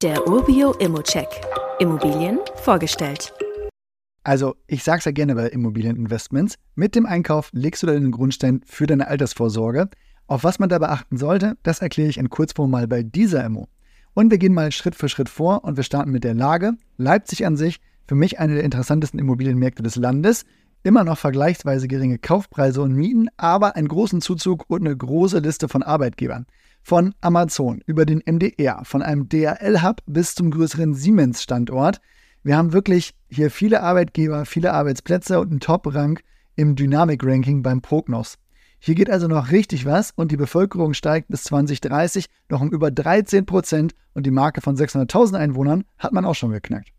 Der Urbio Immocheck. Immobilien vorgestellt. Also, ich sag's ja gerne bei Immobilieninvestments. Mit dem Einkauf legst du deinen Grundstein für deine Altersvorsorge. Auf was man da beachten sollte, das erkläre ich in Kurzform mal bei dieser Immo. Und wir gehen mal Schritt für Schritt vor und wir starten mit der Lage. Leipzig an sich, für mich eine der interessantesten Immobilienmärkte des Landes. Immer noch vergleichsweise geringe Kaufpreise und Mieten, aber einen großen Zuzug und eine große Liste von Arbeitgebern. Von Amazon über den MDR, von einem DRL-Hub bis zum größeren Siemens-Standort. Wir haben wirklich hier viele Arbeitgeber, viele Arbeitsplätze und einen Top-Rang im Dynamik-Ranking beim Prognos. Hier geht also noch richtig was und die Bevölkerung steigt bis 2030 noch um über 13 Prozent und die Marke von 600.000 Einwohnern hat man auch schon geknackt.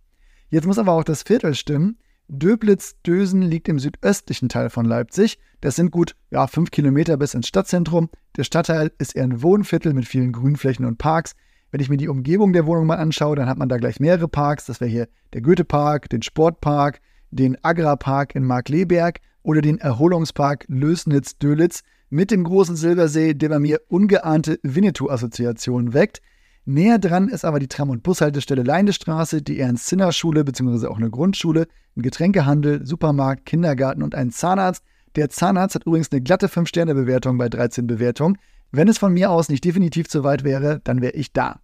Jetzt muss aber auch das Viertel stimmen. Döblitz-Dösen liegt im südöstlichen Teil von Leipzig. Das sind gut ja, fünf Kilometer bis ins Stadtzentrum. Der Stadtteil ist eher ein Wohnviertel mit vielen Grünflächen und Parks. Wenn ich mir die Umgebung der Wohnung mal anschaue, dann hat man da gleich mehrere Parks. Das wäre hier der Goethe-Park, den Sportpark, den Agra-Park in Markleberg oder den Erholungspark Lösnitz-Dölitz mit dem großen Silbersee, der bei mir ungeahnte Winnetou-Assoziationen weckt. Näher dran ist aber die Tram- und Bushaltestelle Leindestraße, die Ernst-Zinner-Schule bzw. auch eine Grundschule, ein Getränkehandel, Supermarkt, Kindergarten und ein Zahnarzt. Der Zahnarzt hat übrigens eine glatte 5-Sterne-Bewertung bei 13 Bewertungen. Wenn es von mir aus nicht definitiv zu weit wäre, dann wäre ich da.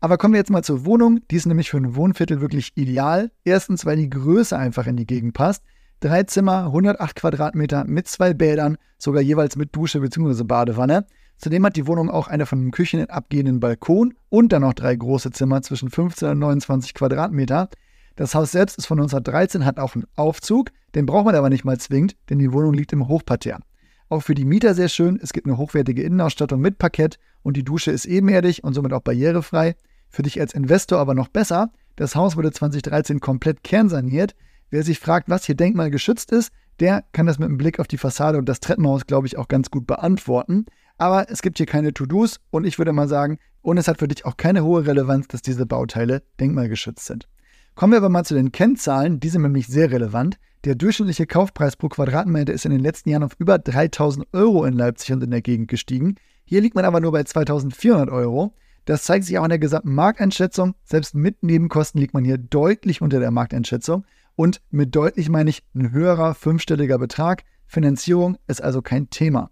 Aber kommen wir jetzt mal zur Wohnung. Die ist nämlich für ein Wohnviertel wirklich ideal. Erstens, weil die Größe einfach in die Gegend passt. Drei Zimmer, 108 Quadratmeter mit zwei Bädern, sogar jeweils mit Dusche bzw. Badewanne. Zudem hat die Wohnung auch eine von den Küchen abgehenden Balkon und dann noch drei große Zimmer zwischen 15 und 29 Quadratmeter. Das Haus selbst ist von 1913, hat auch einen Aufzug, den braucht man aber nicht mal zwingend, denn die Wohnung liegt im Hochparterre. Auch für die Mieter sehr schön, es gibt eine hochwertige Innenausstattung mit Parkett und die Dusche ist ebenerdig und somit auch barrierefrei. Für dich als Investor aber noch besser, das Haus wurde 2013 komplett kernsaniert. Wer sich fragt, was hier denkmalgeschützt ist, der kann das mit einem Blick auf die Fassade und das Treppenhaus, glaube ich, auch ganz gut beantworten. Aber es gibt hier keine To-Dos und ich würde mal sagen, und es hat für dich auch keine hohe Relevanz, dass diese Bauteile denkmalgeschützt sind. Kommen wir aber mal zu den Kennzahlen, die sind nämlich sehr relevant. Der durchschnittliche Kaufpreis pro Quadratmeter ist in den letzten Jahren auf über 3000 Euro in Leipzig und in der Gegend gestiegen. Hier liegt man aber nur bei 2400 Euro. Das zeigt sich auch in der gesamten Markteinschätzung. Selbst mit Nebenkosten liegt man hier deutlich unter der Markteinschätzung. Und mit deutlich meine ich ein höherer fünfstelliger Betrag. Finanzierung ist also kein Thema.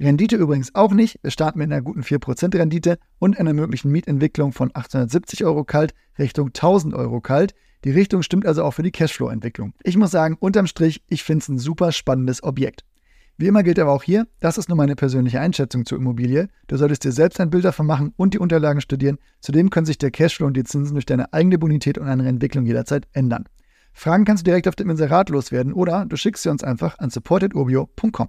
Rendite übrigens auch nicht. Wir starten mit einer guten 4% Rendite und einer möglichen Mietentwicklung von 870 Euro kalt Richtung 1000 Euro kalt. Die Richtung stimmt also auch für die Cashflow-Entwicklung. Ich muss sagen, unterm Strich, ich finde es ein super spannendes Objekt. Wie immer gilt aber auch hier, das ist nur meine persönliche Einschätzung zur Immobilie. Du solltest dir selbst ein Bild davon machen und die Unterlagen studieren. Zudem können sich der Cashflow und die Zinsen durch deine eigene Bonität und eine Entwicklung jederzeit ändern. Fragen kannst du direkt auf dem Inserat loswerden oder du schickst sie uns einfach an supportedurbio.com.